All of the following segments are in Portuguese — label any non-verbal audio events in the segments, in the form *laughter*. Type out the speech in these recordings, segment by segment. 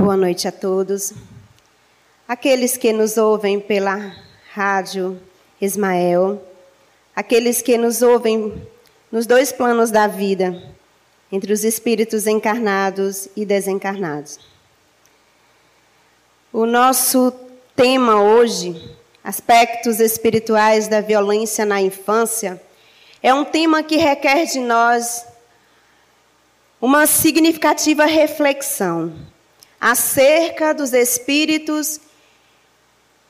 Boa noite a todos. Aqueles que nos ouvem pela rádio Ismael, aqueles que nos ouvem nos dois planos da vida, entre os espíritos encarnados e desencarnados. O nosso tema hoje, aspectos espirituais da violência na infância, é um tema que requer de nós uma significativa reflexão acerca dos espíritos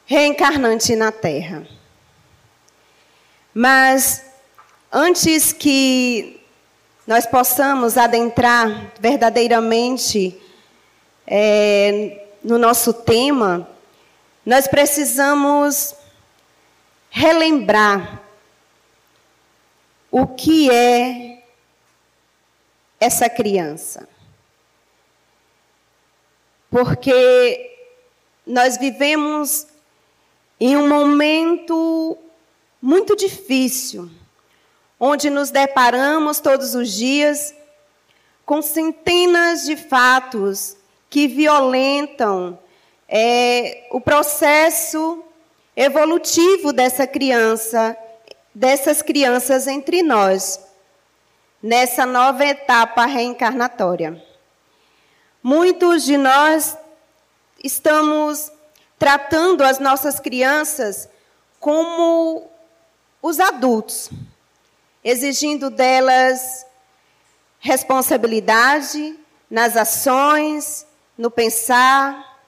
reencarnantes na Terra. Mas antes que nós possamos adentrar verdadeiramente é, no nosso tema, nós precisamos relembrar o que é essa criança. Porque nós vivemos em um momento muito difícil, onde nos deparamos todos os dias com centenas de fatos que violentam é, o processo evolutivo dessa criança, dessas crianças entre nós, nessa nova etapa reencarnatória. Muitos de nós estamos tratando as nossas crianças como os adultos, exigindo delas responsabilidade nas ações, no pensar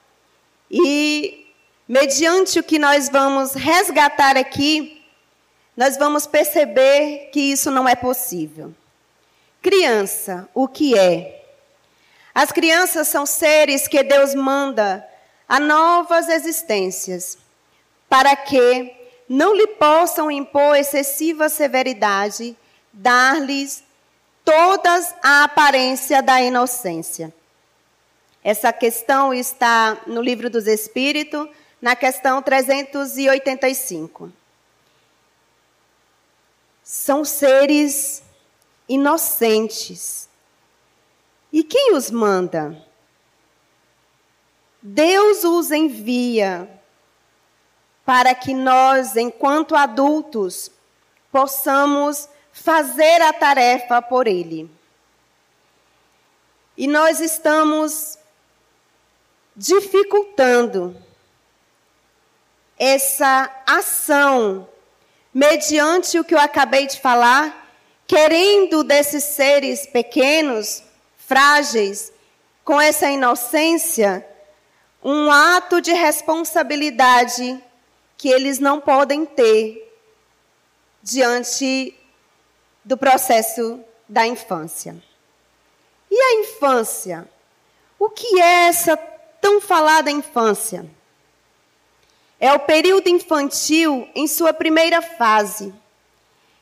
e mediante o que nós vamos resgatar aqui, nós vamos perceber que isso não é possível. Criança, o que é? As crianças são seres que Deus manda a novas existências, para que não lhe possam impor excessiva severidade, dar-lhes todas a aparência da inocência. Essa questão está no Livro dos Espíritos, na questão 385. São seres inocentes, e quem os manda? Deus os envia para que nós, enquanto adultos, possamos fazer a tarefa por Ele. E nós estamos dificultando essa ação, mediante o que eu acabei de falar, querendo desses seres pequenos frágeis, com essa inocência, um ato de responsabilidade que eles não podem ter diante do processo da infância. E a infância? O que é essa tão falada infância? É o período infantil em sua primeira fase.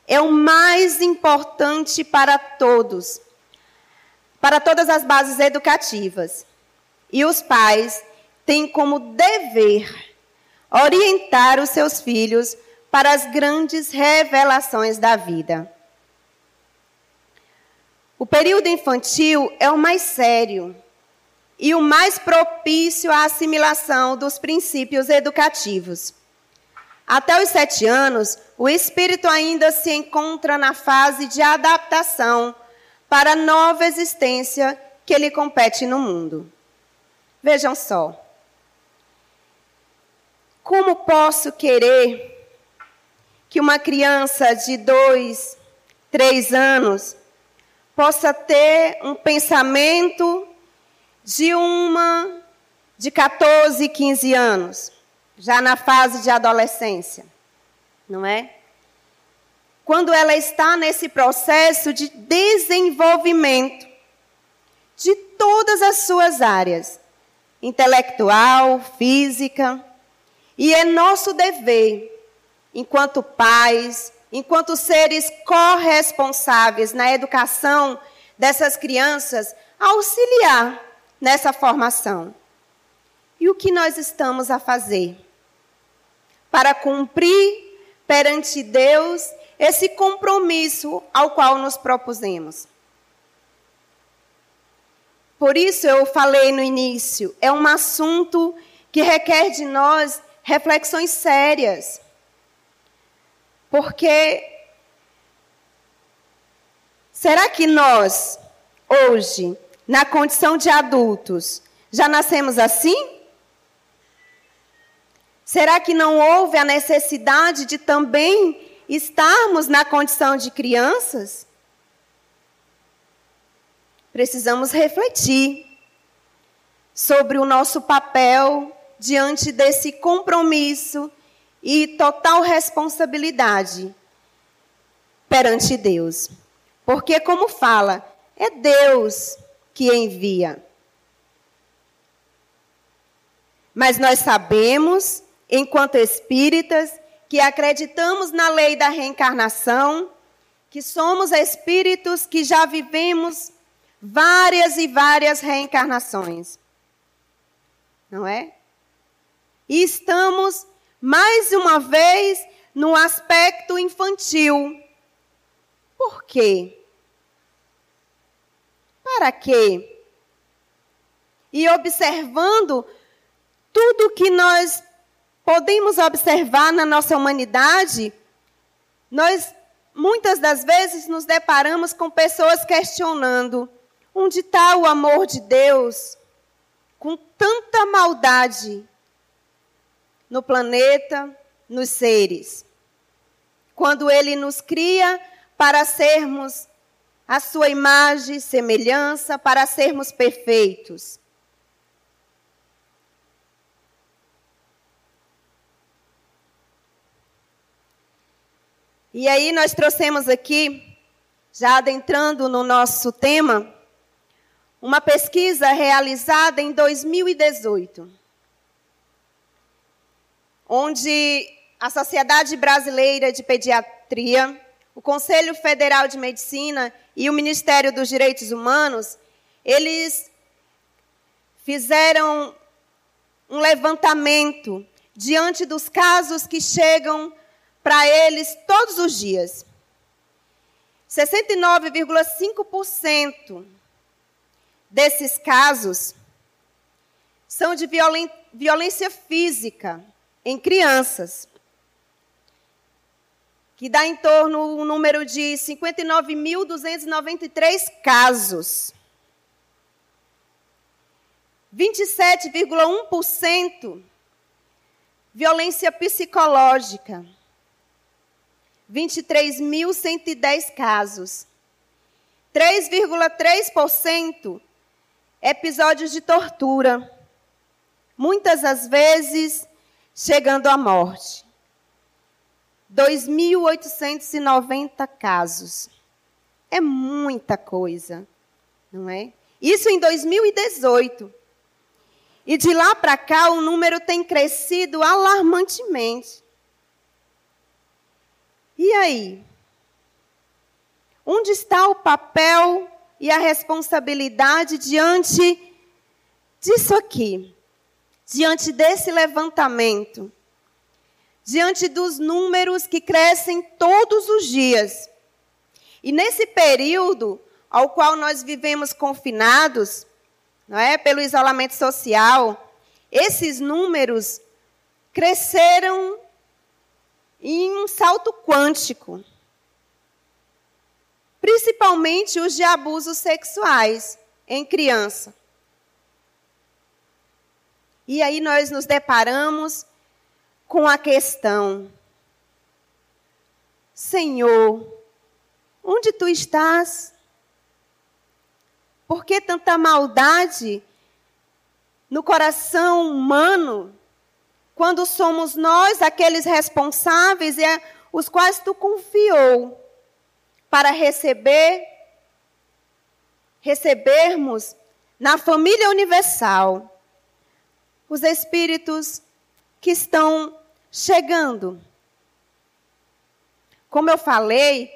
É o mais importante para todos para todas as bases educativas. E os pais têm como dever orientar os seus filhos para as grandes revelações da vida. O período infantil é o mais sério e o mais propício à assimilação dos princípios educativos. Até os sete anos, o espírito ainda se encontra na fase de adaptação para a nova existência que lhe compete no mundo. Vejam só. Como posso querer que uma criança de dois, três anos possa ter um pensamento de uma de 14, 15 anos, já na fase de adolescência, não é? Quando ela está nesse processo de desenvolvimento de todas as suas áreas, intelectual, física. E é nosso dever, enquanto pais, enquanto seres corresponsáveis na educação dessas crianças, auxiliar nessa formação. E o que nós estamos a fazer? Para cumprir perante Deus esse compromisso ao qual nos propusemos. Por isso eu falei no início, é um assunto que requer de nós reflexões sérias. Porque será que nós, hoje, na condição de adultos, já nascemos assim? Será que não houve a necessidade de também estarmos na condição de crianças? Precisamos refletir sobre o nosso papel diante desse compromisso e total responsabilidade perante Deus. Porque, como fala, é Deus que envia. Mas nós sabemos enquanto espíritas, que acreditamos na lei da reencarnação, que somos espíritos que já vivemos várias e várias reencarnações. Não é? E estamos, mais uma vez, no aspecto infantil. Por quê? Para quê? E observando tudo que nós podemos observar na nossa humanidade, nós muitas das vezes nos deparamos com pessoas questionando: onde está o amor de Deus com tanta maldade no planeta, nos seres? Quando Ele nos cria para sermos a sua imagem semelhança, para sermos perfeitos. E aí nós trouxemos aqui, já adentrando no nosso tema, uma pesquisa realizada em 2018, onde a Sociedade Brasileira de Pediatria, o Conselho Federal de Medicina e o Ministério dos Direitos Humanos, eles fizeram um levantamento diante dos casos que chegam para eles todos os dias. 69,5% desses casos são de violência física em crianças, que dá em torno um número de 59.293 casos. 27,1% violência psicológica. 23.110 casos. 3,3% episódios de tortura. Muitas das vezes chegando à morte. 2.890 casos. É muita coisa, não é? Isso em 2018. E de lá para cá o número tem crescido alarmantemente. E aí? Onde está o papel e a responsabilidade diante disso aqui? Diante desse levantamento? Diante dos números que crescem todos os dias? E nesse período ao qual nós vivemos confinados, não é, pelo isolamento social, esses números cresceram em um salto quântico. Principalmente os de abusos sexuais em criança. E aí nós nos deparamos com a questão: Senhor, onde tu estás? Por que tanta maldade no coração humano quando somos nós aqueles responsáveis e é os quais tu confiou para receber, recebermos na família universal os espíritos que estão chegando. Como eu falei,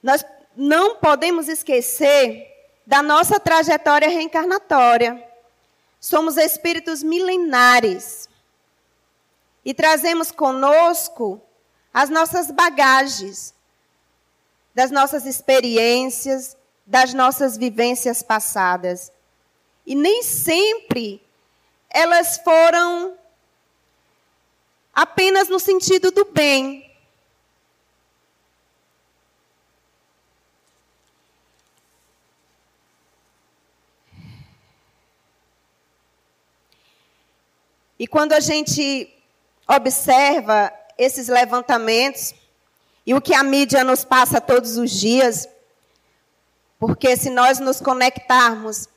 nós não podemos esquecer da nossa trajetória reencarnatória. Somos espíritos milenares e trazemos conosco as nossas bagagens, das nossas experiências, das nossas vivências passadas. E nem sempre elas foram apenas no sentido do bem. E quando a gente observa esses levantamentos e o que a mídia nos passa todos os dias, porque se nós nos conectarmos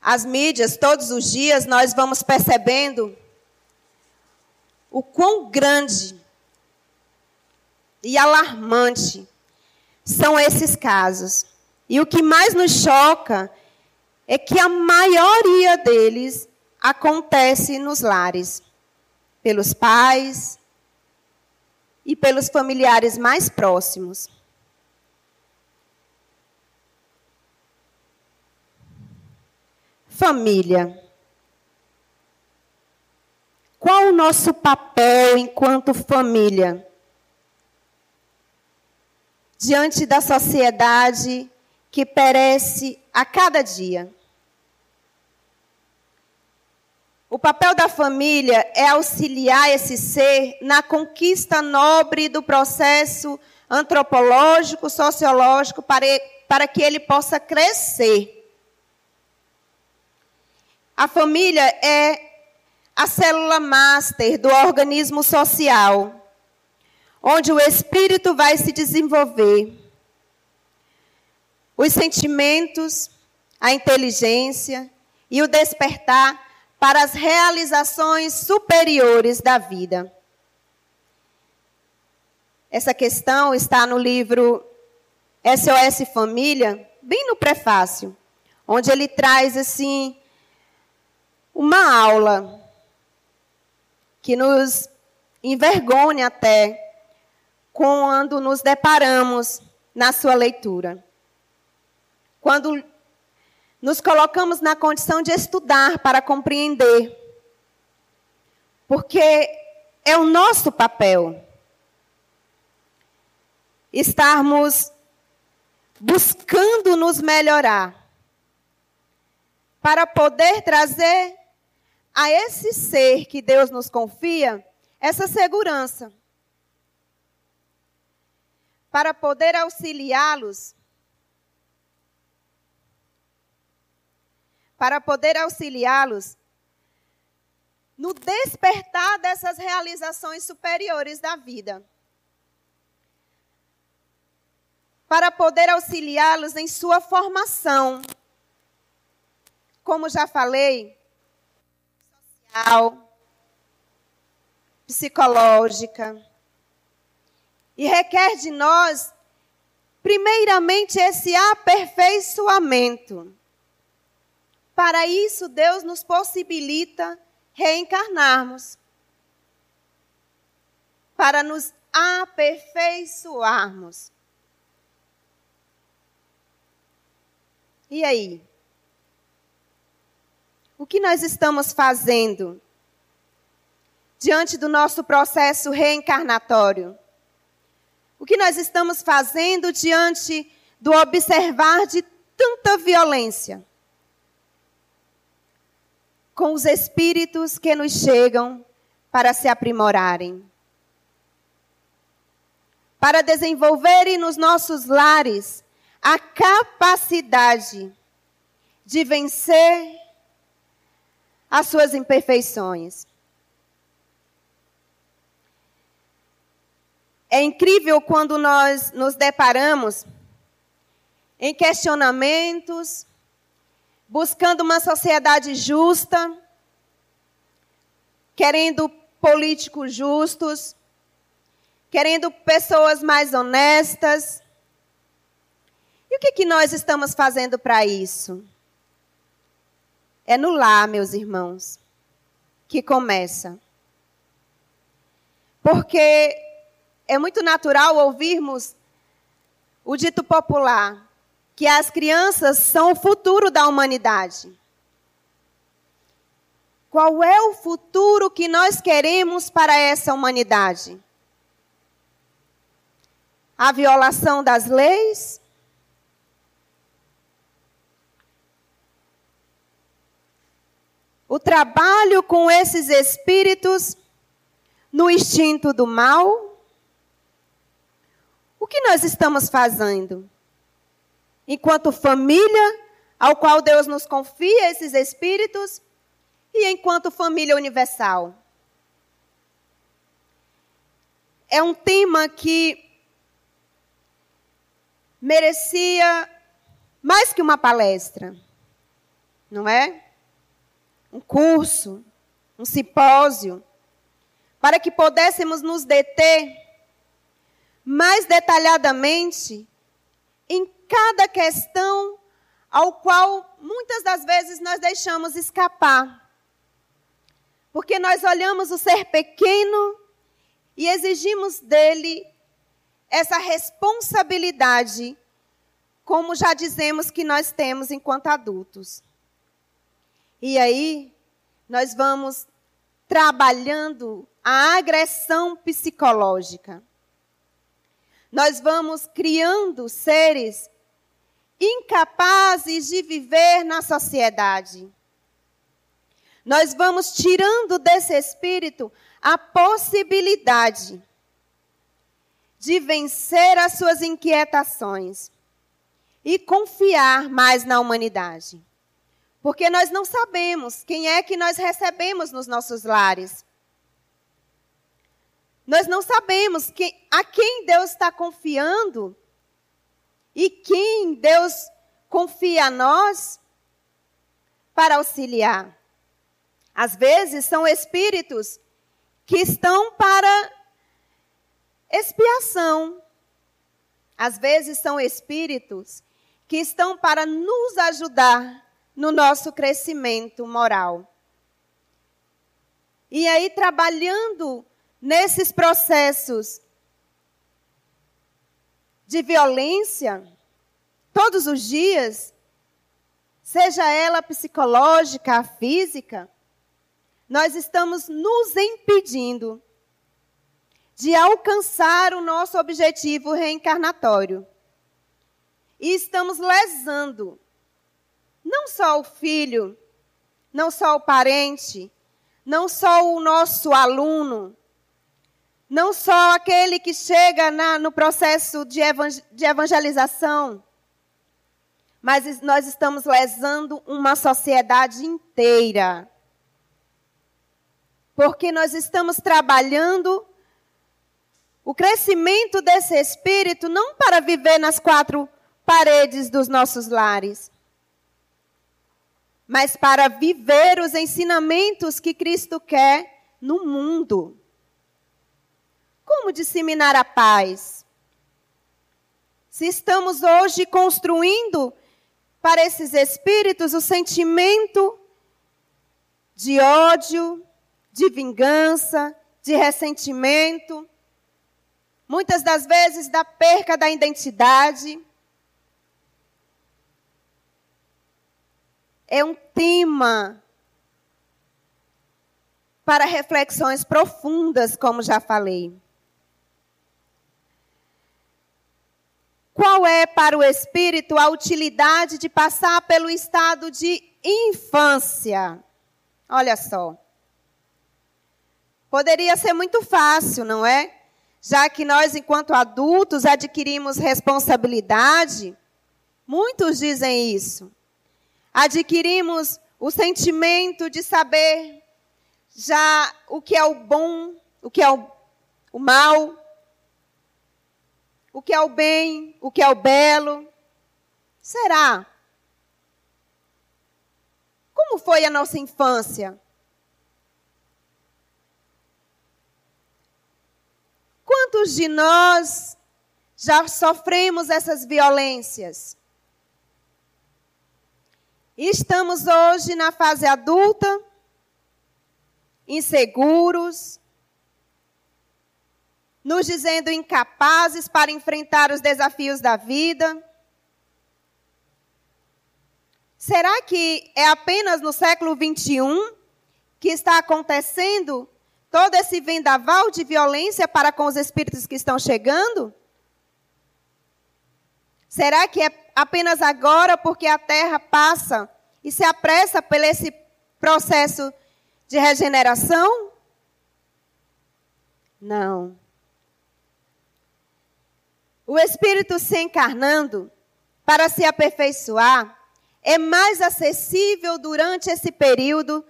às mídias todos os dias, nós vamos percebendo o quão grande e alarmante são esses casos. E o que mais nos choca é que a maioria deles acontece nos lares, pelos pais e pelos familiares mais próximos. Família. Qual o nosso papel enquanto família? Diante da sociedade que perece a cada dia. O papel da família é auxiliar esse ser na conquista nobre do processo antropológico, sociológico, para, para que ele possa crescer. A família é a célula master do organismo social, onde o espírito vai se desenvolver. Os sentimentos, a inteligência e o despertar para as realizações superiores da vida. Essa questão está no livro SOS Família, bem no prefácio, onde ele traz assim uma aula que nos envergonha até quando nos deparamos na sua leitura. Quando nos colocamos na condição de estudar para compreender. Porque é o nosso papel estarmos buscando nos melhorar para poder trazer a esse ser que Deus nos confia essa segurança. Para poder auxiliá-los para poder auxiliá-los no despertar dessas realizações superiores da vida. Para poder auxiliá-los em sua formação. Como já falei, social, psicológica. E requer de nós, primeiramente, esse aperfeiçoamento. Para isso, Deus nos possibilita reencarnarmos para nos aperfeiçoarmos. E aí? O que nós estamos fazendo diante do nosso processo reencarnatório? O que nós estamos fazendo diante do observar de tanta violência? Com os espíritos que nos chegam para se aprimorarem. Para desenvolverem nos nossos lares a capacidade de vencer as suas imperfeições. É incrível quando nós nos deparamos em questionamentos, buscando uma sociedade justa, querendo políticos justos, querendo pessoas mais honestas. E o que, que nós estamos fazendo para isso? É no lar, meus irmãos, que começa. Porque é muito natural ouvirmos o dito popular: que as crianças são o futuro da humanidade. Qual é o futuro que nós queremos para essa humanidade? A violação das leis? o trabalho com esses espíritos no instinto do mal? O que nós estamos fazendo? Enquanto família, ao qual Deus nos confia esses espíritos, e enquanto família universal. É um tema que merecia mais que uma palestra, não é? Um curso, um simpósio, para que pudéssemos nos deter mais detalhadamente em cada questão ao qual muitas das vezes nós deixamos escapar. Porque nós olhamos o ser pequeno e exigimos dele essa responsabilidade, como já dizemos que nós temos enquanto adultos. E aí, nós vamos trabalhando a agressão psicológica. Nós vamos criando seres incapazes de viver na sociedade. Nós vamos tirando desse espírito a possibilidade de vencer as suas inquietações e confiar mais na humanidade. Porque nós não sabemos quem é que nós recebemos nos nossos lares. Nós não sabemos que, a quem Deus está confiando e quem Deus confia a nós para auxiliar. Às vezes são espíritos que estão para expiação. Às vezes são espíritos que estão para nos ajudar no nosso crescimento moral. E aí, trabalhando nesses processos de violência, todos os dias, seja ela psicológica, física, nós estamos nos impedindo de alcançar o nosso objetivo reencarnatório. E estamos lesando não só o filho, não só o parente, não só o nosso aluno, não só aquele que chega na, no processo de, de evangelização, mas nós estamos lesando uma sociedade inteira. Porque nós estamos trabalhando o crescimento desse espírito não para viver nas quatro paredes dos nossos lares, mas para viver os ensinamentos que Cristo quer no mundo. Como disseminar a paz? Se estamos hoje construindo para esses espíritos o sentimento de ódio, de vingança, de ressentimento, muitas das vezes da perca da identidade. É um tema para reflexões profundas, como já falei. Qual é para o espírito a utilidade de passar pelo estado de infância? Olha só. Poderia ser muito fácil, não é? já que nós, enquanto adultos, adquirimos responsabilidade, muitos dizem isso. Adquirimos o sentimento de saber já o que é o bom, o que é o, o mal, o que é o bem, o que é o belo. Será? Como foi a nossa infância? Quantos de nós já sofremos essas violências? Estamos hoje na fase adulta, inseguros, nos dizendo incapazes para enfrentar os desafios da vida. Será que é apenas no século 21 que está acontecendo todo esse vendaval de violência para com os espíritos que estão chegando? Será que é apenas agora porque a terra passa e se apressa por esse processo de regeneração? Não. O espírito se encarnando para se aperfeiçoar é mais acessível durante esse período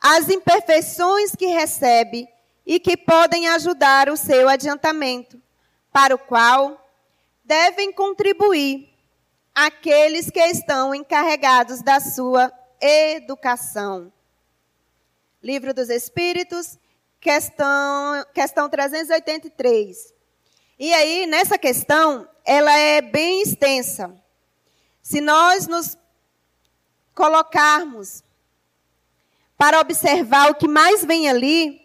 às imperfeições que recebe e que podem ajudar o seu adiantamento, para o qual devem contribuir aqueles que estão encarregados da sua educação. Livro dos Espíritos, questão, questão 383. E aí, nessa questão, ela é bem extensa. Se nós nos colocarmos para observar o que mais vem ali,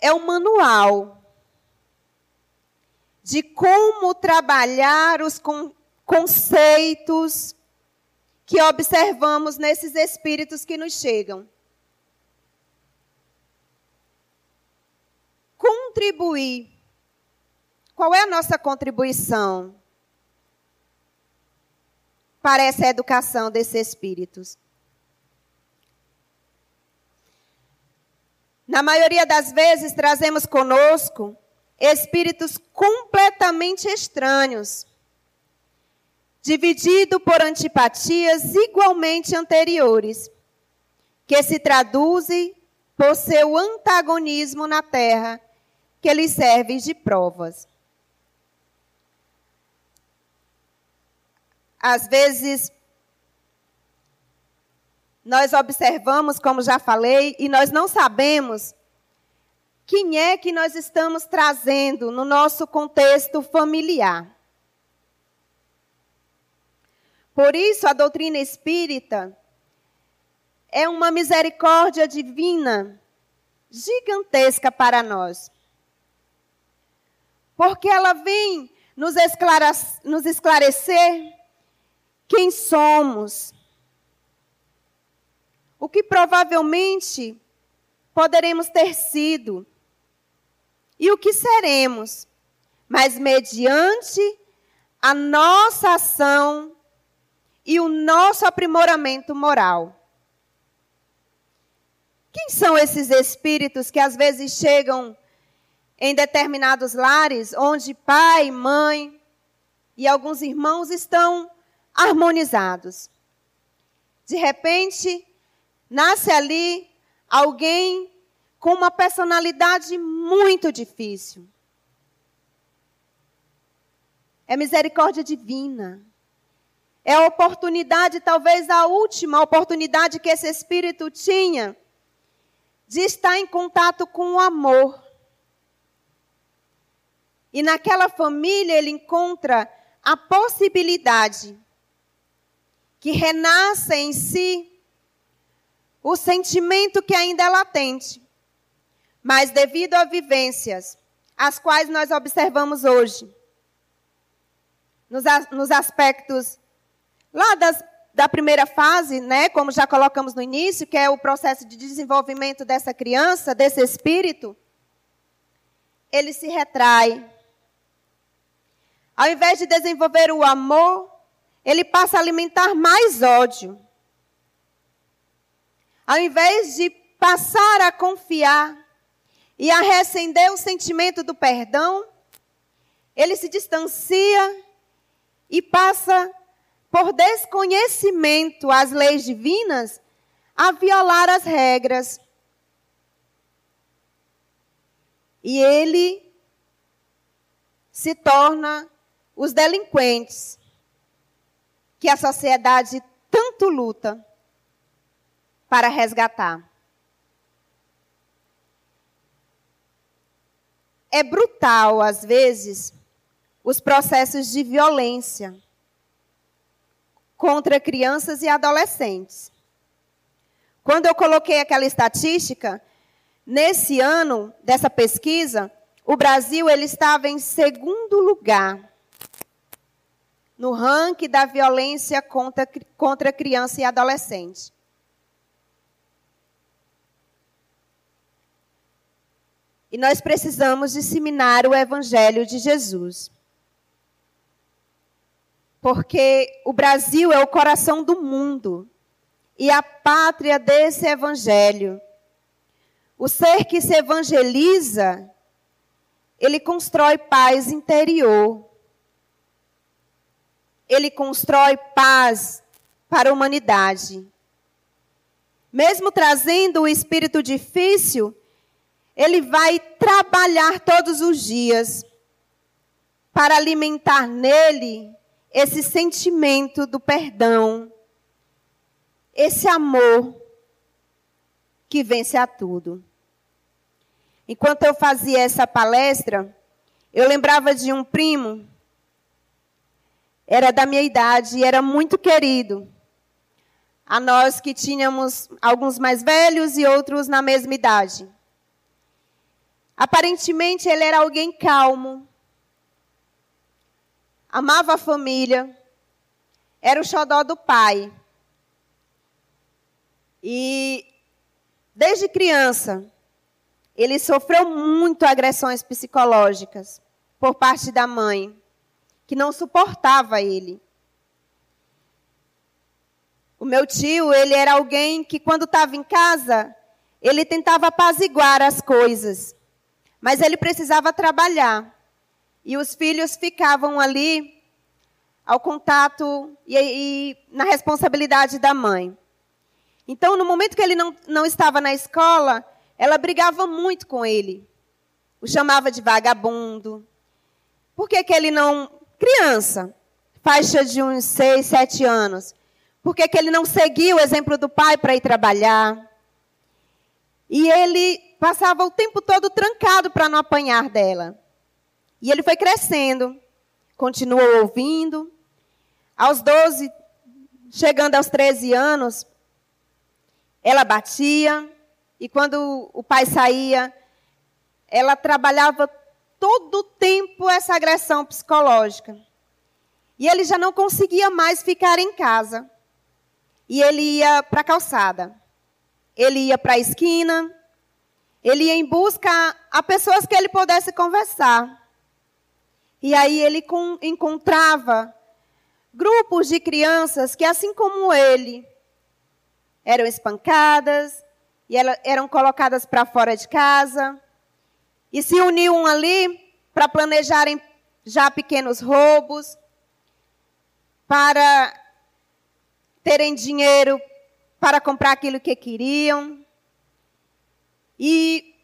é o manual de como trabalhar os conceitos que observamos nesses espíritos que nos chegam. Contribuir. Qual é a nossa contribuição para essa educação desses espíritos? Na maioria das vezes, trazemos conosco espíritos completamente estranhos, dividido por antipatias igualmente anteriores, que se traduzem por seu antagonismo na terra, que lhe serve de provas. Às vezes, nós observamos, como já falei, e nós não sabemos quem é que nós estamos trazendo no nosso contexto familiar. Por isso, a doutrina espírita é uma misericórdia divina gigantesca para nós. Porque ela vem nos, nos esclarecer quem somos, o que provavelmente poderemos ter sido e o que seremos, mas mediante a nossa ação e o nosso aprimoramento moral. Quem são esses espíritos que às vezes chegam em determinados lares onde pai, mãe e alguns irmãos estão harmonizados? De repente, nasce ali alguém com uma personalidade muito difícil. É misericórdia divina. É a oportunidade, talvez a última oportunidade que esse espírito tinha de estar em contato com o amor. E naquela família ele encontra a possibilidade que renasça em si o sentimento que ainda é latente mas devido a vivências, as quais nós observamos hoje, nos, nos aspectos lá das, da primeira fase, né, como já colocamos no início, que é o processo de desenvolvimento dessa criança, desse espírito, ele se retrai. Ao invés de desenvolver o amor, ele passa a alimentar mais ódio. Ao invés de passar a confiar, e a recender o sentimento do perdão, ele se distancia e passa, por desconhecimento às leis divinas, a violar as regras. E ele se torna os delinquentes que a sociedade tanto luta para resgatar. é brutal, às vezes, os processos de violência contra crianças e adolescentes. Quando eu coloquei aquela estatística, nesse ano dessa pesquisa, o Brasil ele estava em segundo lugar no ranking da violência contra, contra criança e adolescente. E nós precisamos disseminar o Evangelho de Jesus. Porque o Brasil é o coração do mundo. e a pátria desse evangelho. O ser que se evangeliza, ele constrói paz interior. Ele constrói paz para a humanidade. Mesmo trazendo o espírito difícil, ele vai trabalhar todos os dias para alimentar nele esse sentimento do perdão, esse amor que vence a tudo. Enquanto eu fazia essa palestra, eu lembrava de um primo, era da minha idade e era muito querido. A nós que tínhamos alguns mais velhos e outros na mesma idade. Aparentemente ele era alguém calmo, amava a família, era o xodó do pai. E desde criança, ele sofreu muito agressões psicológicas por parte da mãe, que não suportava ele. O meu tio, ele era alguém que quando estava em casa, ele tentava apaziguar as coisas, mas ele precisava trabalhar. E os filhos ficavam ali ao contato e, e na responsabilidade da mãe. Então, no momento que ele não, não estava na escola, ela brigava muito com ele. O chamava de vagabundo. Por que, que ele não. Criança, faixa de uns seis, sete anos. Por que, que ele não seguiu o exemplo do pai para ir trabalhar? E ele passava o tempo todo trancado para não apanhar dela. E ele foi crescendo, continuou ouvindo. Aos 12, chegando aos 13 anos, ela batia, e quando o pai saía, ela trabalhava todo o tempo essa agressão psicológica. E ele já não conseguia mais ficar em casa. E ele ia para a calçada. Ele ia para a esquina. Ele ia em busca a pessoas que ele pudesse conversar. E aí ele encontrava grupos de crianças que, assim como ele, eram espancadas e eram colocadas para fora de casa e se uniam ali para planejarem já pequenos roubos, para terem dinheiro para comprar aquilo que queriam. E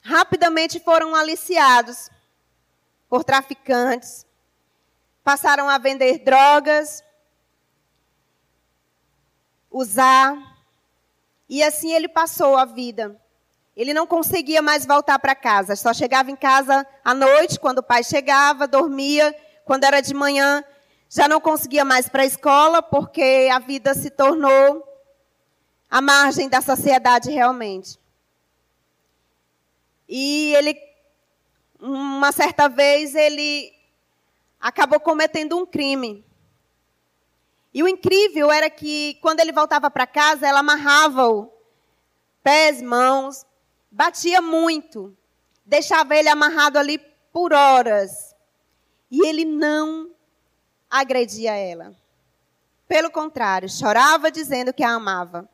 rapidamente foram aliciados por traficantes, passaram a vender drogas, usar, e assim ele passou a vida. Ele não conseguia mais voltar para casa, só chegava em casa à noite, quando o pai chegava, dormia, quando era de manhã, já não conseguia mais para a escola, porque a vida se tornou a margem da sociedade realmente. E ele uma certa vez ele acabou cometendo um crime. E o incrível era que quando ele voltava para casa, ela amarrava-o, pés, mãos, batia muito, deixava ele amarrado ali por horas. E ele não agredia ela. Pelo contrário, chorava dizendo que a amava.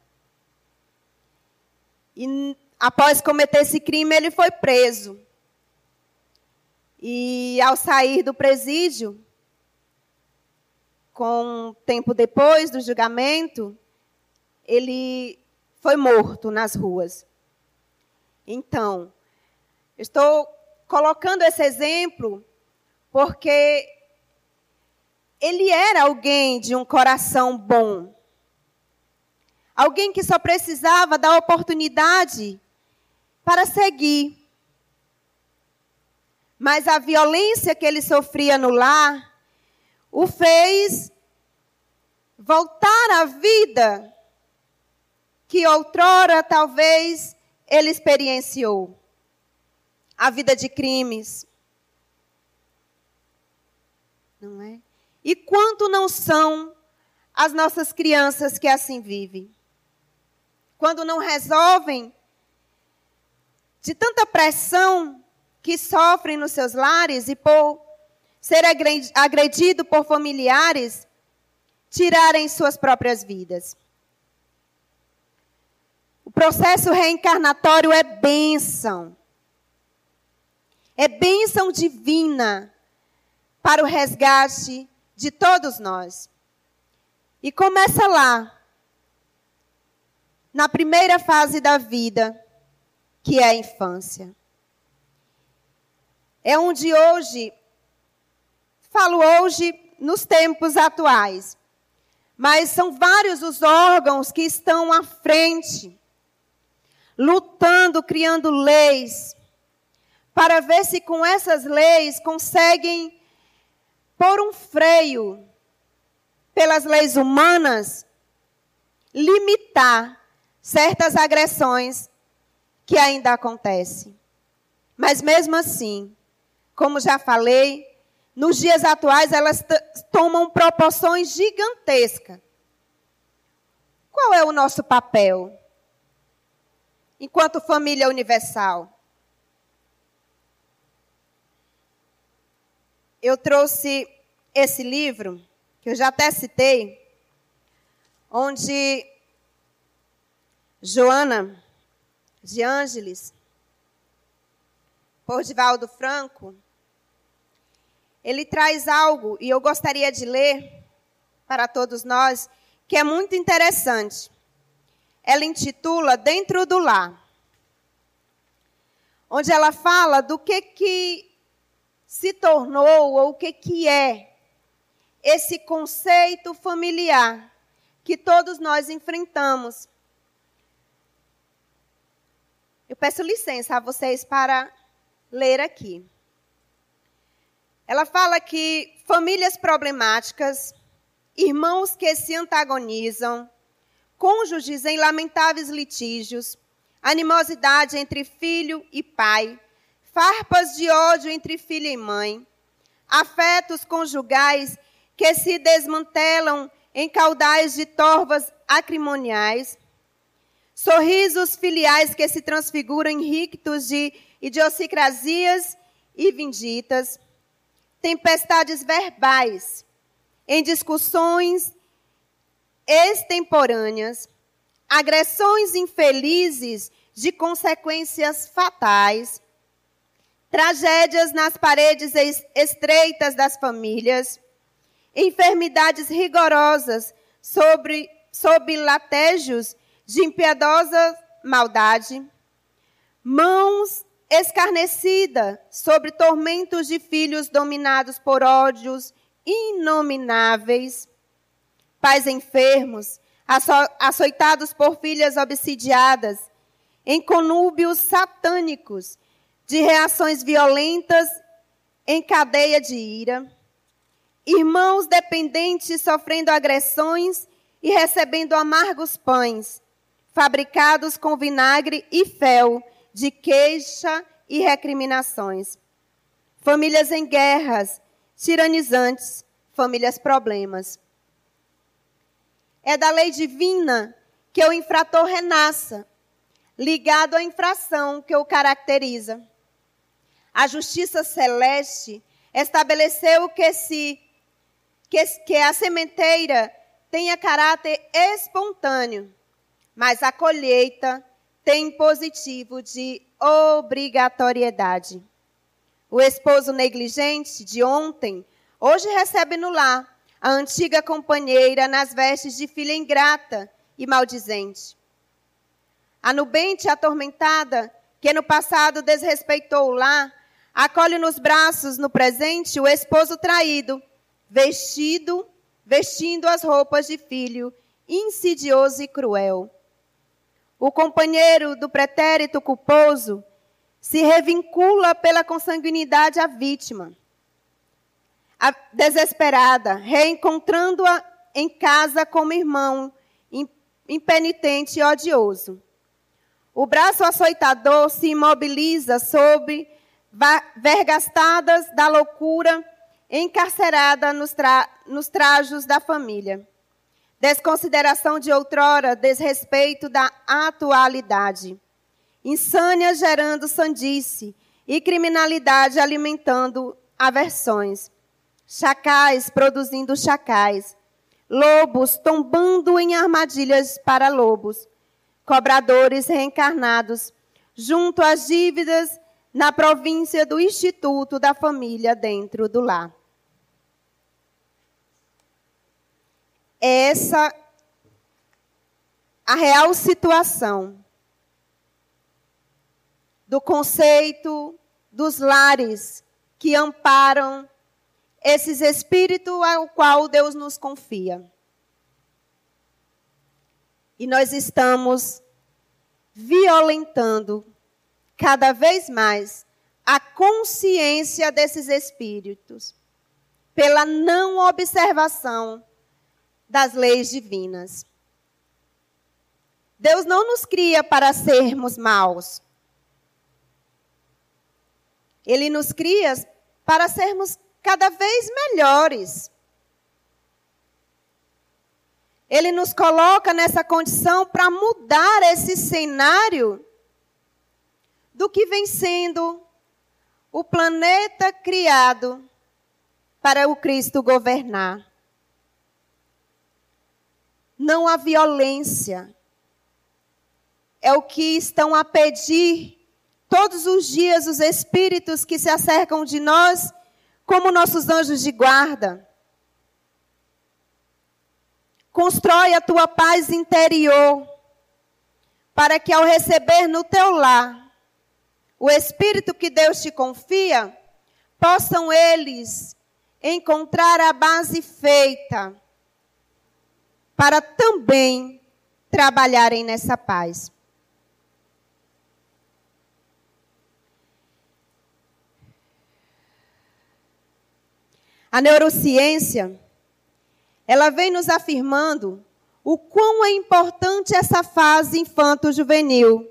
E após cometer esse crime, ele foi preso. E ao sair do presídio, com tempo depois do julgamento, ele foi morto nas ruas. Então, estou colocando esse exemplo porque ele era alguém de um coração bom. Alguém que só precisava da oportunidade para seguir. Mas a violência que ele sofria no lar o fez voltar à vida que outrora talvez ele experienciou a vida de crimes. Não é? E quanto não são as nossas crianças que assim vivem? Quando não resolvem de tanta pressão que sofrem nos seus lares e por ser agredido por familiares, tirarem suas próprias vidas. Processo reencarnatório é bênção. É bênção divina para o resgate de todos nós. E começa lá, na primeira fase da vida, que é a infância. É onde hoje, falo hoje nos tempos atuais, mas são vários os órgãos que estão à frente, lutando, criando leis, para ver se com essas leis conseguem pôr um freio pelas leis humanas, limitar certas agressões que ainda acontecem. Mas mesmo assim, como já falei, nos dias atuais elas tomam proporções gigantescas. Qual é o nosso papel enquanto família universal? Eu trouxe esse livro, que eu já até citei, onde Joana de Ângeles, por Divaldo Franco, ele traz algo, e eu gostaria de ler para todos nós, que é muito interessante. Ela intitula Dentro do Lar, onde ela fala do que, que se tornou ou o que, que é esse conceito familiar que todos nós enfrentamos. Eu peço licença a vocês para ler aqui. Ela fala que famílias problemáticas, irmãos que se antagonizam, cônjuges em lamentáveis litígios, animosidade entre filho e pai, farpas de ódio entre filho e mãe, afetos conjugais que se desmantelam em caudais de torvas acrimoniais, sorrisos filiais que se transfiguram em rictos de idiosincrasias e vinditas, tempestades verbais, em discussões extemporâneas, agressões infelizes de consequências fatais, tragédias nas paredes estreitas das famílias, enfermidades rigorosas sobre, sob latégios de impiedosa maldade, mãos escarnecida sobre tormentos de filhos dominados por ódios inomináveis, pais enfermos, açoitados por filhas obsidiadas, em conúbios satânicos de reações violentas em cadeia de ira, irmãos dependentes sofrendo agressões e recebendo amargos pães, fabricados com vinagre e fel, de queixa e recriminações. Famílias em guerras, tiranizantes, famílias problemas. É da lei divina que o infrator renasça, ligado à infração que o caracteriza. A justiça celeste estabeleceu que se que, que a sementeira tenha caráter espontâneo, mas a colheita tem positivo de obrigatoriedade. O esposo negligente de ontem, hoje recebe no lar a antiga companheira nas vestes de filha ingrata e maldizente. A nubente atormentada, que no passado desrespeitou o lar, acolhe nos braços no presente o esposo traído, vestido, vestindo as roupas de filho, insidioso e cruel. O companheiro do pretérito culposo se revincula pela consanguinidade à vítima. Desesperada, reencontrando-a em casa como irmão impenitente e odioso. O braço açoitador se imobiliza sobre vergastadas da loucura, encarcerada nos, tra nos trajos da família. Desconsideração de outrora, desrespeito da atualidade. Insânia gerando sandice e criminalidade alimentando aversões. Chacais produzindo chacais. Lobos tombando em armadilhas para lobos. cobradores reencarnados, junto às dívidas na província do Instituto da Família dentro do lar. Essa a real situação do conceito dos lares que amparam esses espíritos ao qual Deus nos confia. E nós estamos violentando cada vez mais a consciência desses espíritos pela não observação das leis divinas. Deus não nos cria para sermos maus. Ele nos cria para sermos cada vez melhores. Ele nos coloca nessa condição para mudar esse cenário do que vem sendo o planeta criado para o Cristo governar. Não há violência. É o que estão a pedir todos os dias os espíritos que se acercam de nós, como nossos anjos de guarda. Constrói a tua paz interior, para que ao receber no teu lar o Espírito que Deus te confia, possam eles encontrar a base feita para também trabalharem nessa paz. A neurociência ela vem nos afirmando o quão é importante essa fase infanto-juvenil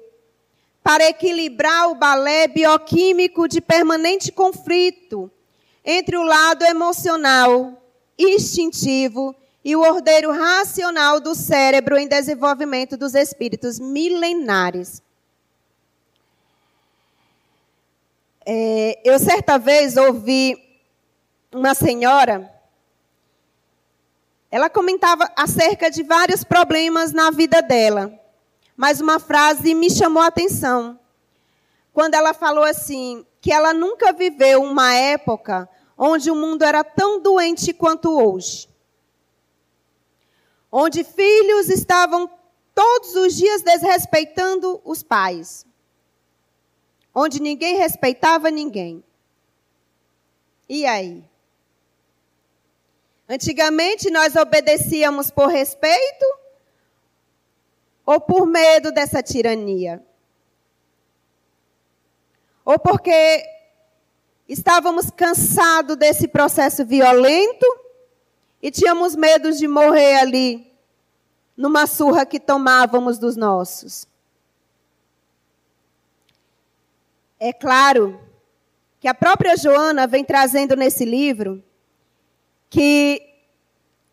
para equilibrar o balé bioquímico de permanente conflito entre o lado emocional, instintivo e o ordeiro racional do cérebro em desenvolvimento dos espíritos milenares. É, eu certa vez ouvi uma senhora ela comentava acerca de vários problemas na vida dela. Mas uma frase me chamou a atenção. Quando ela falou assim, que ela nunca viveu uma época onde o mundo era tão doente quanto hoje. Onde filhos estavam todos os dias desrespeitando os pais. Onde ninguém respeitava ninguém. E aí? Antigamente nós obedecíamos por respeito ou por medo dessa tirania? Ou porque estávamos cansados desse processo violento e tínhamos medo de morrer ali numa surra que tomávamos dos nossos? É claro que a própria Joana vem trazendo nesse livro que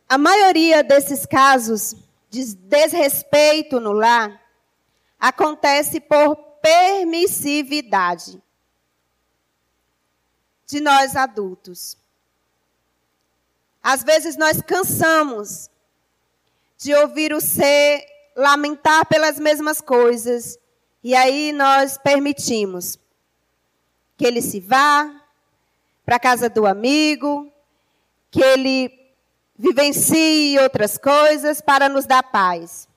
a maioria desses casos de desrespeito no lar acontece por permissividade de nós adultos. Às vezes nós cansamos de ouvir o ser lamentar pelas mesmas coisas e aí nós permitimos que ele se vá para a casa do amigo, que ele vivencie outras coisas para nos dar paz.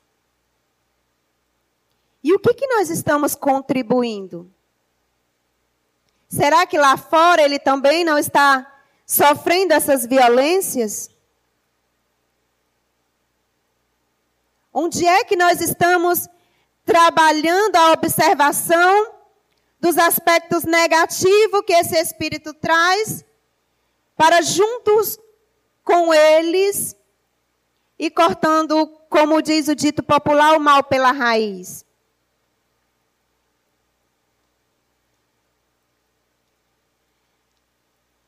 E o que, que nós estamos contribuindo? Será que lá fora ele também não está sofrendo essas violências? Onde é que nós estamos trabalhando a observação dos aspectos negativos que esse espírito traz, para juntos com eles e cortando, como diz o dito popular, o mal pela raiz.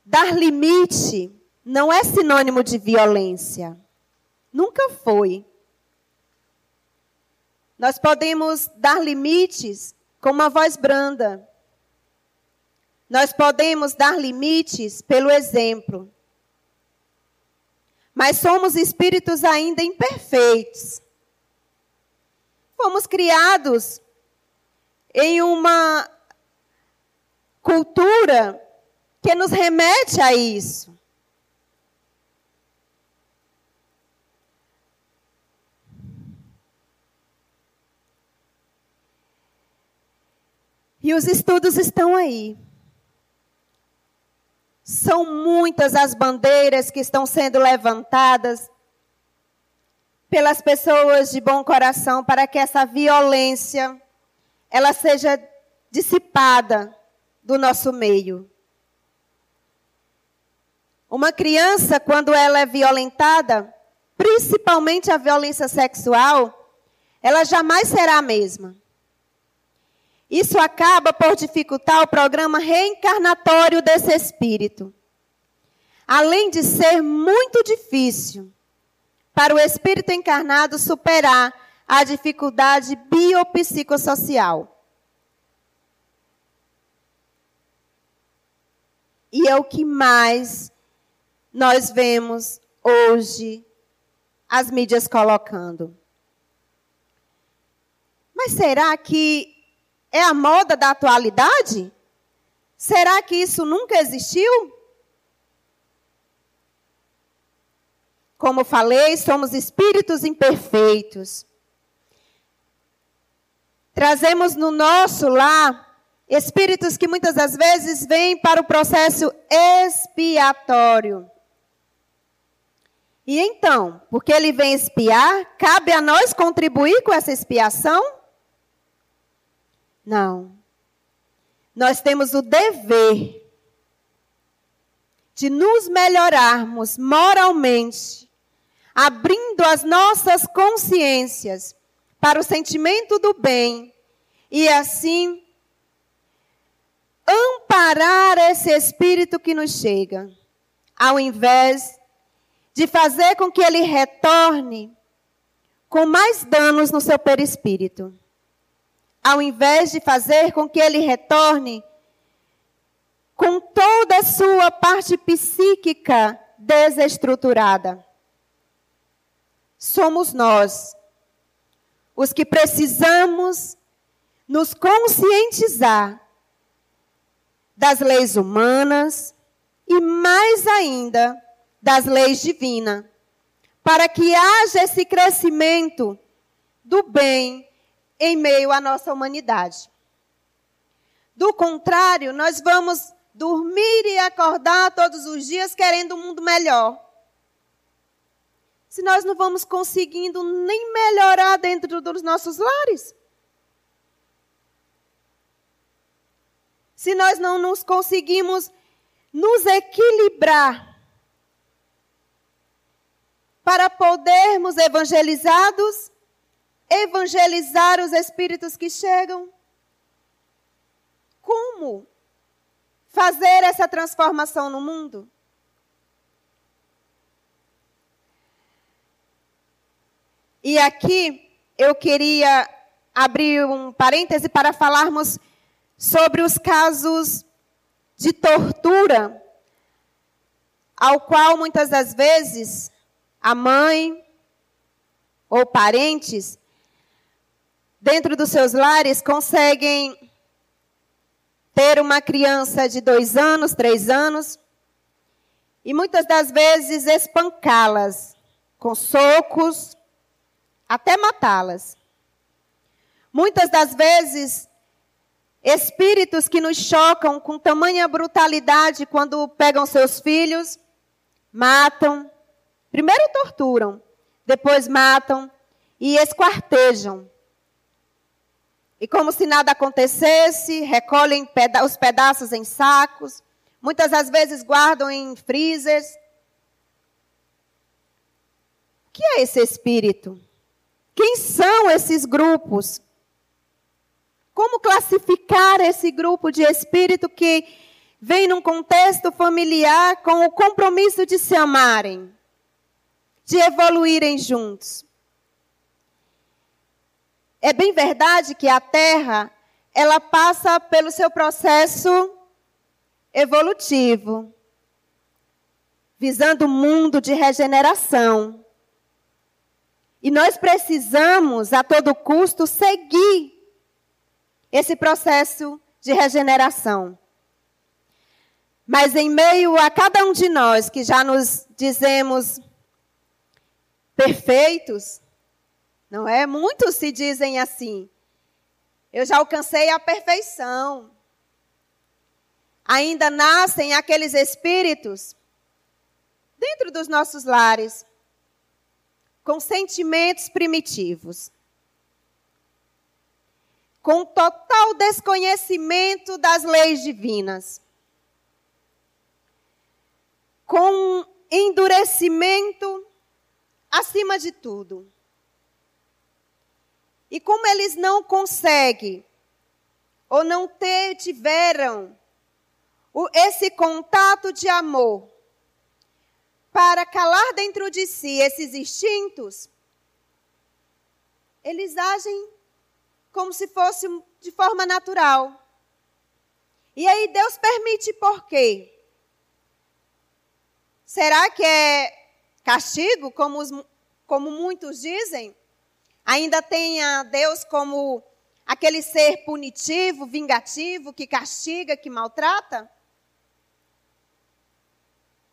Dar limite não é sinônimo de violência. Nunca foi. Nós podemos dar limites com uma voz branda. Nós podemos dar limites pelo exemplo. Mas somos espíritos ainda imperfeitos. fomos criados em uma cultura que nos remete a isso. E os estudos estão aí. São muitas as bandeiras que estão sendo levantadas pelas pessoas de bom coração para que essa violência ela seja dissipada do nosso meio. Uma criança, quando ela é violentada, principalmente a violência sexual, ela jamais será a mesma. Isso acaba por dificultar o programa reencarnatório desse espírito. Além de ser muito difícil para o espírito encarnado superar a dificuldade biopsicossocial. E é o que mais nós vemos hoje as mídias colocando. Mas será que é a moda da atualidade? Será que isso nunca existiu? Como falei, somos espíritos imperfeitos. Trazemos no nosso lar espíritos que muitas das vezes vêm para o processo expiatório. E então, porque ele vem expiar, cabe a nós contribuir com essa expiação? Não. Nós temos o dever de nos melhorarmos moralmente, abrindo as nossas consciências para o sentimento do bem e assim amparar esse espírito que nos chega, ao invés de fazer com que ele retorne com mais danos no seu perispírito ao invés de fazer com que ele retorne com toda a sua parte psíquica desestruturada. Somos nós os que precisamos nos conscientizar das leis humanas e mais ainda das leis divinas, para que haja esse crescimento do bem em meio à nossa humanidade. Do contrário, nós vamos dormir e acordar todos os dias querendo um mundo melhor. Se nós não vamos conseguindo nem melhorar dentro dos nossos lares. Se nós não nos conseguimos nos equilibrar para podermos evangelizados evangelizar os espíritos que chegam? Como fazer essa transformação no mundo? E aqui eu queria abrir um parêntese para falarmos sobre os casos de tortura, ao qual muitas das vezes a mãe ou parentes dentro dos seus lares conseguem ter uma criança de dois anos, três anos, e muitas das vezes espancá-las com socos, até matá-las. Muitas das vezes, espíritos que nos chocam com tamanha brutalidade quando pegam seus filhos, matam, primeiro torturam, depois matam e esquartejam. E como se nada acontecesse, recolhem peda os pedaços em sacos, muitas das vezes guardam em freezers. O que é esse espírito? Quem são esses grupos? Como classificar esse grupo de espírito que vem num contexto familiar com o compromisso de se amarem, de evoluírem juntos? É bem verdade que a Terra, ela passa pelo seu processo evolutivo, visando o um mundo de regeneração. E nós precisamos, a todo custo, seguir esse processo de regeneração. Mas em meio a cada um de nós que já nos dizemos perfeitos, não é? Muitos se dizem assim. Eu já alcancei a perfeição. Ainda nascem aqueles espíritos dentro dos nossos lares com sentimentos primitivos. Com total desconhecimento das leis divinas. Com endurecimento acima de tudo. E como eles não conseguem ou não ter, tiveram o, esse contato de amor para calar dentro de si esses instintos, eles agem como se fosse de forma natural. E aí Deus permite por quê? Será que é castigo, como, os, como muitos dizem? Ainda tenha Deus como aquele ser punitivo, vingativo, que castiga, que maltrata?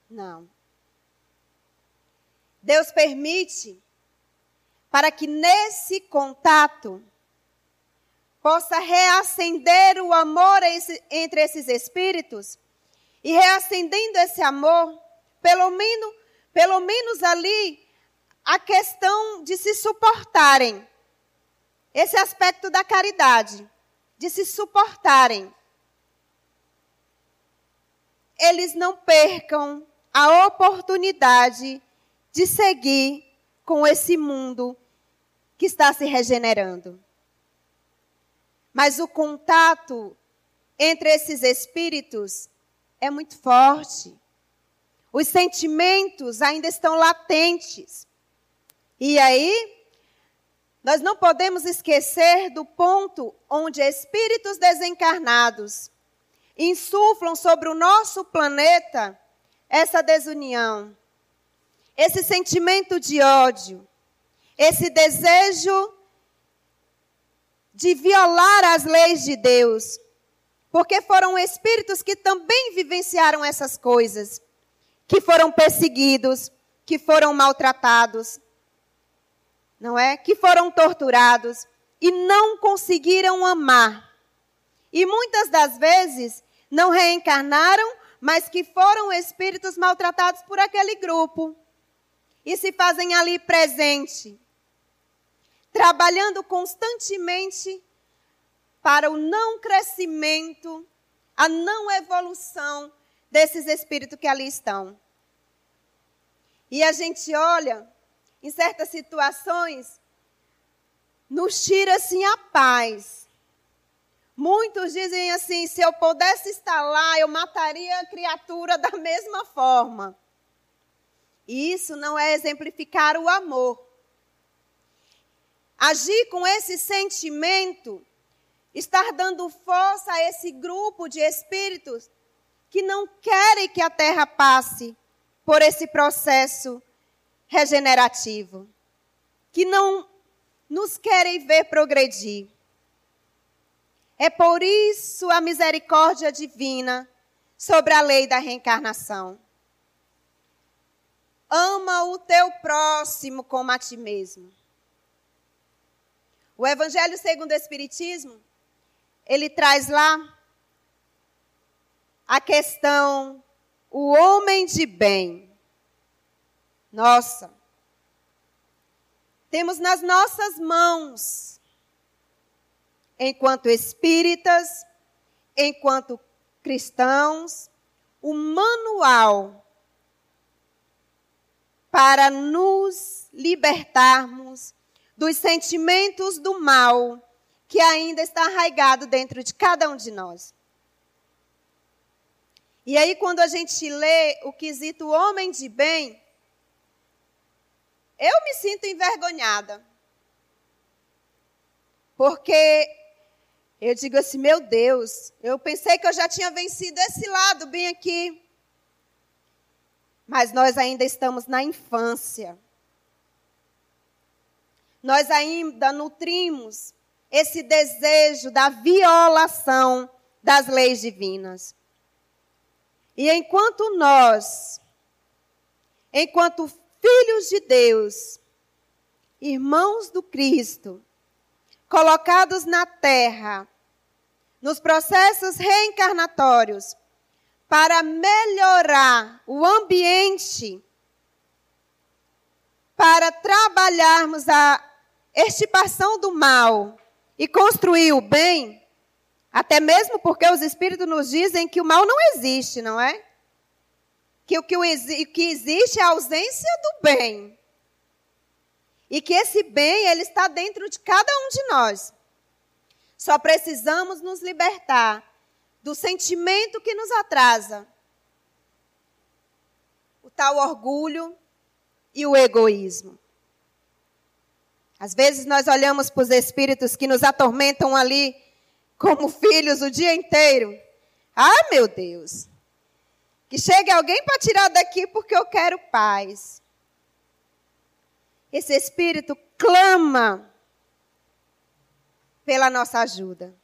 Não. Deus permite para que nesse contato possa reacender o amor entre esses espíritos e reacendendo esse amor, pelo menos, pelo menos ali a questão de se suportarem. Esse aspecto da caridade, de se suportarem. Eles não percam a oportunidade de seguir com esse mundo que está se regenerando. Mas o contato entre esses espíritos é muito forte. Os sentimentos ainda estão latentes. E aí, nós não podemos esquecer do ponto onde espíritos desencarnados insuflam sobre o nosso planeta essa desunião, esse sentimento de ódio, esse desejo de violar as leis de Deus, porque foram espíritos que também vivenciaram essas coisas, que foram perseguidos, que foram maltratados, não é? Que foram torturados e não conseguiram amar. E muitas das vezes não reencarnaram, mas que foram espíritos maltratados por aquele grupo. E se fazem ali presente, trabalhando constantemente para o não crescimento, a não evolução desses espíritos que ali estão. E a gente olha em certas situações, nos tira assim a paz. Muitos dizem assim: se eu pudesse estar lá, eu mataria a criatura *laughs* da mesma forma. E isso não é exemplificar o amor. Agir com esse sentimento, estar dando força a esse grupo de espíritos que não querem que a terra passe por esse processo regenerativo, que não nos querem ver progredir. É por isso a misericórdia divina sobre a lei da reencarnação. Ama o teu próximo como a ti mesmo. O Evangelho segundo o Espiritismo, ele traz lá a questão o homem de bem. Nossa. Temos nas nossas mãos, enquanto espíritas, enquanto cristãos, o manual para nos libertarmos dos sentimentos do mal que ainda está arraigado dentro de cada um de nós. E aí, quando a gente lê o quesito homem de bem, eu me sinto envergonhada. Porque eu digo assim, meu Deus, eu pensei que eu já tinha vencido esse lado bem aqui. Mas nós ainda estamos na infância. nós ainda nutrimos esse desejo da violação das leis divinas. E enquanto nós, enquanto filhos de Deus, irmãos do Cristo, colocados na terra, nos processos reencarnatórios, para melhorar o ambiente, para trabalharmos a extirpação do mal e construir o bem, até mesmo porque os espíritos nos dizem que o mal não existe, não é? Que o que, o, que existe é a ausência do bem. E que esse bem, ele está dentro de cada um de nós. Só precisamos nos libertar do sentimento que nos atrasa. O tal orgulho e o egoísmo. Às vezes nós olhamos para os espíritos que nos atormentam ali como filhos o dia inteiro. Ah, meu Deus! Que chegue alguém para tirar daqui porque eu quero paz. Esse espírito clama pela nossa ajuda.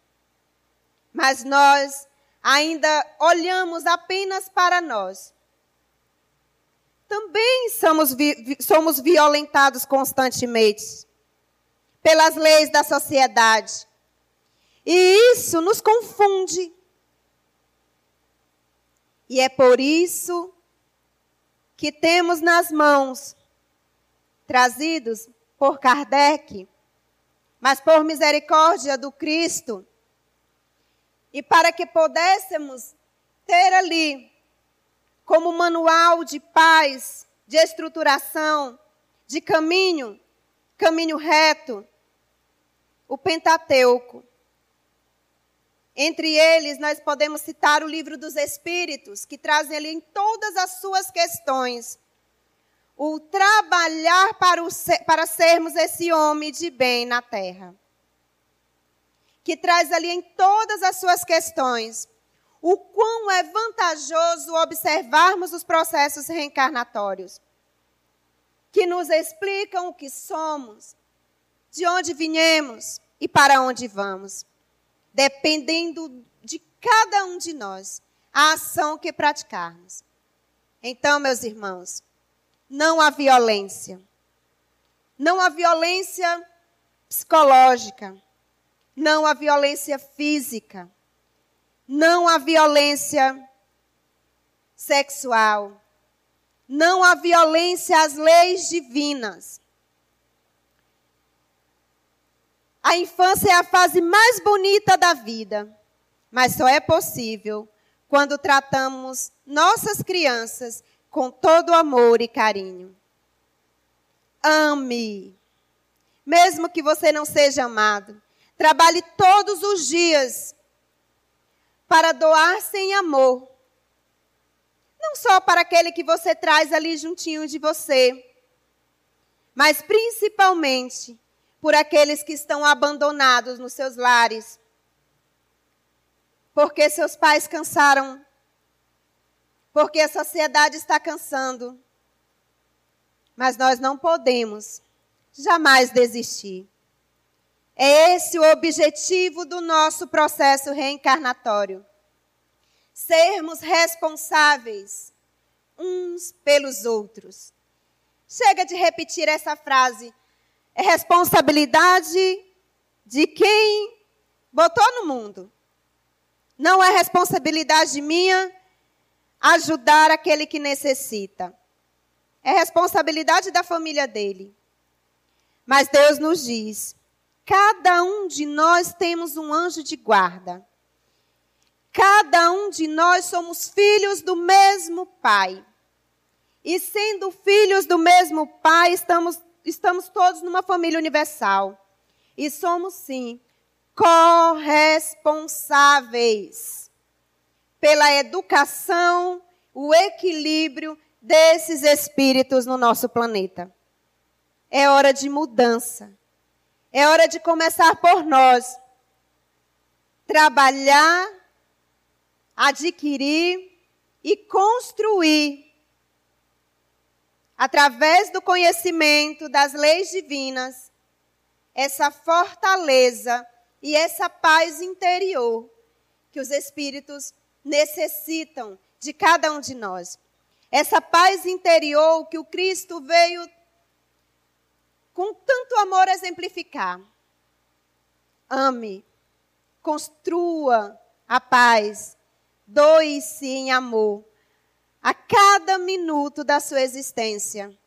Mas nós ainda olhamos apenas para nós. Também somos, somos violentados constantemente pelas leis da sociedade. E isso nos confunde. E é por isso que temos nas mãos trazidos por Kardec, mas por misericórdia do Cristo, e para que pudéssemos ter ali, como manual de paz, de estruturação, de caminho, caminho reto, o Pentateuco. Entre eles, nós podemos citar o livro dos Espíritos, que trazem ali em todas as suas questões o trabalhar para, o, para sermos esse homem de bem na terra. Que traz ali em todas as suas questões o quão é vantajoso observarmos os processos reencarnatórios, que nos explicam o que somos, de onde viemos e para onde vamos, dependendo de cada um de nós, a ação que praticarmos. Então, meus irmãos, não a violência. Não a violência psicológica. Não a violência física. Não a violência sexual. Não a violência às leis divinas. A infância é a fase mais bonita da vida, mas só é possível quando tratamos nossas crianças com todo amor e carinho. Ame. Mesmo que você não seja amado, trabalhe todos os dias para doar sem amor. Não só para aquele que você traz ali juntinho de você, mas principalmente por aqueles que estão abandonados nos seus lares. Porque seus pais cansaram porque a sociedade está cansando. Mas nós não podemos jamais desistir. É esse o objetivo do nosso processo reencarnatório. Sermos responsáveis uns pelos outros. Chega de repetir essa frase. É responsabilidade de quem botou no mundo. Não é responsabilidade minha ajudar aquele que necessita. É responsabilidade da família dele. Mas Deus nos diz: cada um de nós temos um anjo de guarda. Cada um de nós somos filhos do mesmo Pai. E sendo filhos do mesmo Pai, estamos, estamos todos numa família universal. E somos, sim, corresponsáveis pela educação, o equilíbrio desses espíritos no nosso planeta. É hora de mudança. É hora de começar por nós. Trabalhar, adquirir e construir através do conhecimento das leis divinas, essa fortaleza e essa paz interior que os espíritos necessitam de cada um de nós. Essa paz interior que o Cristo veio com tanto amor exemplificar. Ame, construa a paz, doe-se em amor a cada minuto da sua existência.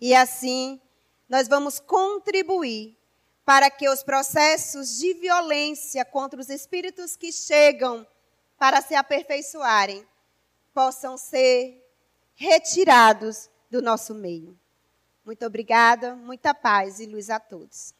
E assim, nós vamos contribuir para que os processos de violência contra os espíritos que chegam para se aperfeiçoarem possam ser retirados do nosso meio. Muito obrigada, muita paz e luz a todos.